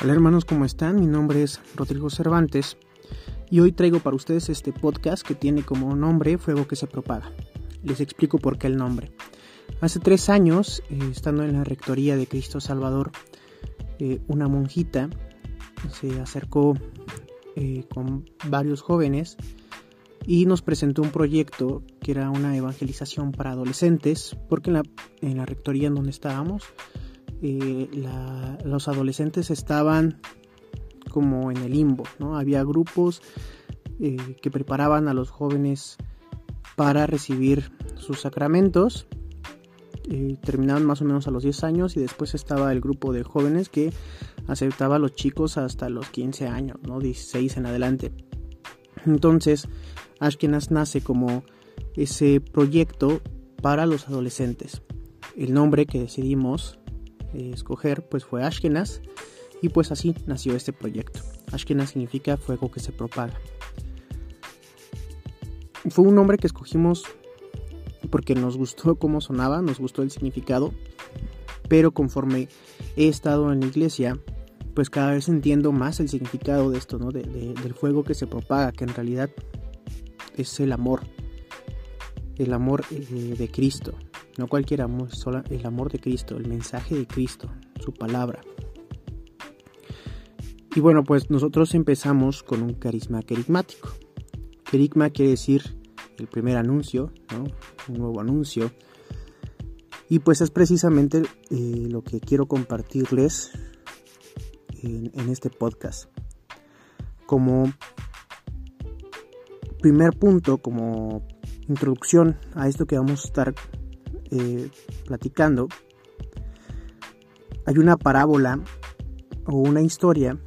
Hola hermanos, ¿cómo están? Mi nombre es Rodrigo Cervantes y hoy traigo para ustedes este podcast que tiene como nombre Fuego que se propaga. Les explico por qué el nombre. Hace tres años, eh, estando en la Rectoría de Cristo Salvador, eh, una monjita se acercó eh, con varios jóvenes y nos presentó un proyecto que era una evangelización para adolescentes, porque en la, en la rectoría en donde estábamos, eh, los adolescentes estaban como en el limbo, ¿no? Había grupos eh, que preparaban a los jóvenes para recibir sus sacramentos. Eh, terminaban más o menos a los 10 años y después estaba el grupo de jóvenes que aceptaba a los chicos hasta los 15 años, ¿no? 16 en adelante. Entonces, Ashkenaz nace como ese proyecto para los adolescentes. El nombre que decidimos escoger pues fue Ashkenaz y pues así nació este proyecto. Ashkenaz significa fuego que se propaga. Fue un nombre que escogimos porque nos gustó cómo sonaba, nos gustó el significado, pero conforme he estado en la iglesia, pues cada vez entiendo más el significado de esto, ¿no? del fuego que se propaga, que en realidad es el amor, el amor eh, de Cristo, no cualquier amor, solo el amor de Cristo, el mensaje de Cristo, su palabra. Y bueno, pues nosotros empezamos con un carisma querigmático. Querigma quiere decir el primer anuncio, un nuevo anuncio. Y pues es precisamente eh, lo que quiero compartirles en, en este podcast. Como primer punto, como introducción a esto que vamos a estar eh, platicando, hay una parábola o una historia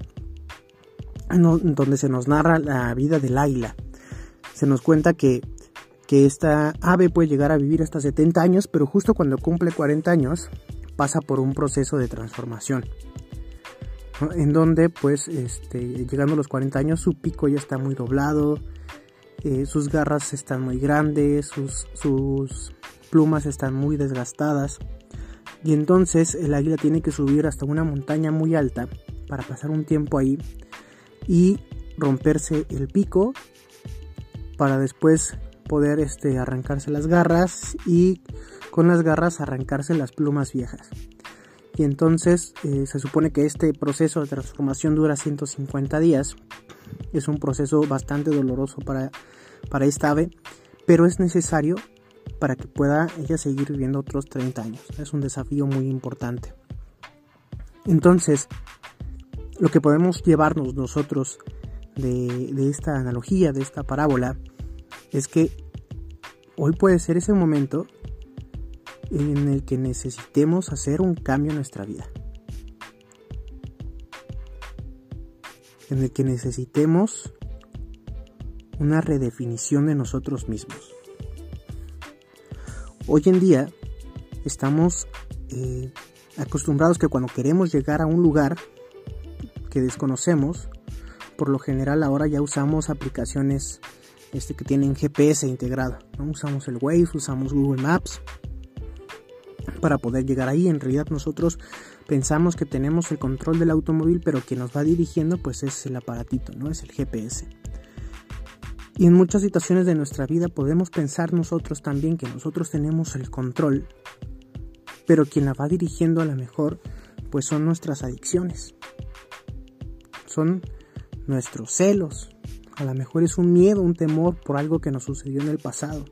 donde se nos narra la vida del águila. Se nos cuenta que, que esta ave puede llegar a vivir hasta 70 años, pero justo cuando cumple 40 años pasa por un proceso de transformación. En donde, pues, este, llegando a los 40 años, su pico ya está muy doblado, eh, sus garras están muy grandes, sus, sus plumas están muy desgastadas y entonces el águila tiene que subir hasta una montaña muy alta para pasar un tiempo ahí y romperse el pico para después poder este, arrancarse las garras y con las garras arrancarse las plumas viejas. Y entonces eh, se supone que este proceso de transformación dura 150 días. Es un proceso bastante doloroso para, para esta ave, pero es necesario para que pueda ella seguir viviendo otros 30 años. Es un desafío muy importante. Entonces, lo que podemos llevarnos nosotros de, esta analogía, de esta parábola, es que hoy puede ser ese momento en el que necesitemos hacer un cambio en nuestra vida. En el que necesitemos una redefinición de nosotros mismos. Hoy en día estamos eh, acostumbrados que cuando queremos llegar a un lugar que desconocemos, por lo general ahora ya usamos aplicaciones este, que tienen GPS integrado. ¿no? Usamos el Waze, usamos Google Maps para poder llegar ahí. En realidad nosotros pensamos que tenemos el control del automóvil, pero quien nos va dirigiendo pues es el aparatito, no es el GPS. Y en muchas situaciones de nuestra vida podemos pensar nosotros también que nosotros tenemos el control, pero quien la va dirigiendo a la mejor, pues son nuestras adicciones. Son nuestros celos. A lo mejor es un miedo, un temor por algo que nos sucedió en el pasado.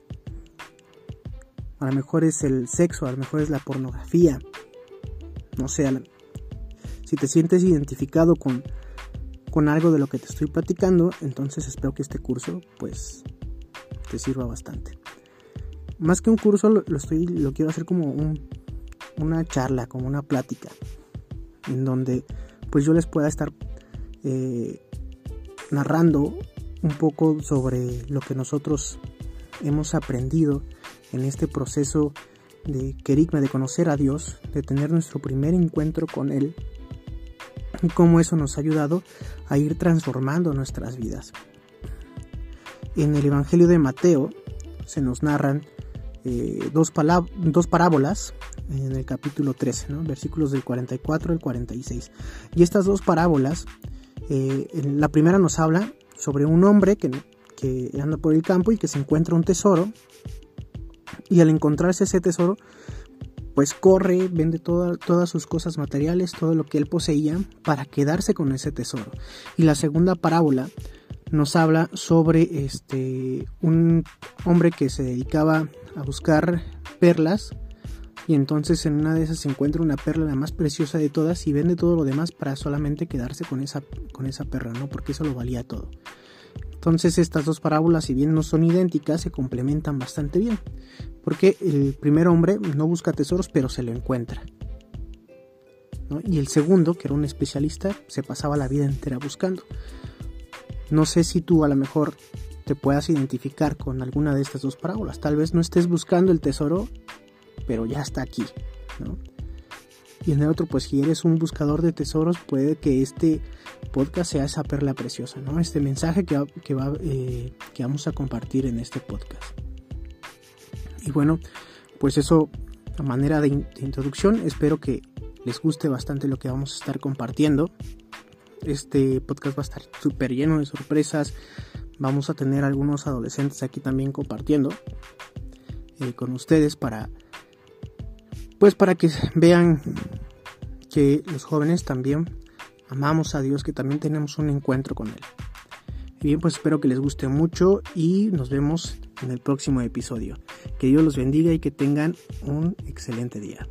A lo mejor es el sexo, a lo mejor es la pornografía. No sé, si te sientes identificado con con algo de lo que te estoy platicando, entonces espero que este curso pues te sirva bastante. Más que un curso lo, estoy lo quiero hacer como una charla, como una plática en donde pues yo les pueda estar eh, narrando un poco sobre lo que nosotros hemos aprendido en este proceso de querigma, de conocer a Dios, de tener nuestro primer encuentro con Él y cómo eso nos ha ayudado a ir transformando nuestras vidas. En el Evangelio de Mateo se nos narran eh, dos, dos, parábolas. en el capítulo 13, ¿no? versículos del 44 al 46. Y estas dos parábolas, eh, la primera nos habla sobre un hombre que, que anda por el campo y que se encuentra un tesoro, y al encontrarse ese tesoro, pues corre, vende todas sus cosas materiales, todo lo que él poseía, para quedarse con ese tesoro. Y la segunda parábola nos habla sobre este un hombre que se dedicaba a buscar perlas y entonces en una de esas se encuentra una perla la más preciosa de todas y vende todo lo demás para solamente quedarse con esa con esa perla, ¿no? Porque eso lo valía todo. Entonces estas dos parábolas, si bien no son idénticas, se complementan bastante bien. Porque el primer hombre no busca tesoros, pero se lo encuentra. Y el segundo, que era un especialista, se pasaba la vida entera buscando. No sé si tú a lo mejor te puedas identificar con alguna de estas dos parábolas. Tal vez no estés buscando el tesoro, pero ya está aquí. Y en el otro, pues si eres un buscador de tesoros, puede que este podcast sea esa perla preciosa, ¿no? Este mensaje que, que, va, eh, que vamos a compartir en este podcast. Y bueno, pues eso a manera de, introducción, espero que les guste bastante lo que vamos a estar compartiendo. Este podcast va a estar súper lleno de sorpresas. Vamos a tener algunos adolescentes aquí también compartiendo eh, con ustedes para pues para que vean que los jóvenes también amamos a Dios, que también tenemos un encuentro con Él. Y bien, pues espero que les guste mucho y nos vemos en el próximo episodio. Que Dios los bendiga y que tengan un excelente día.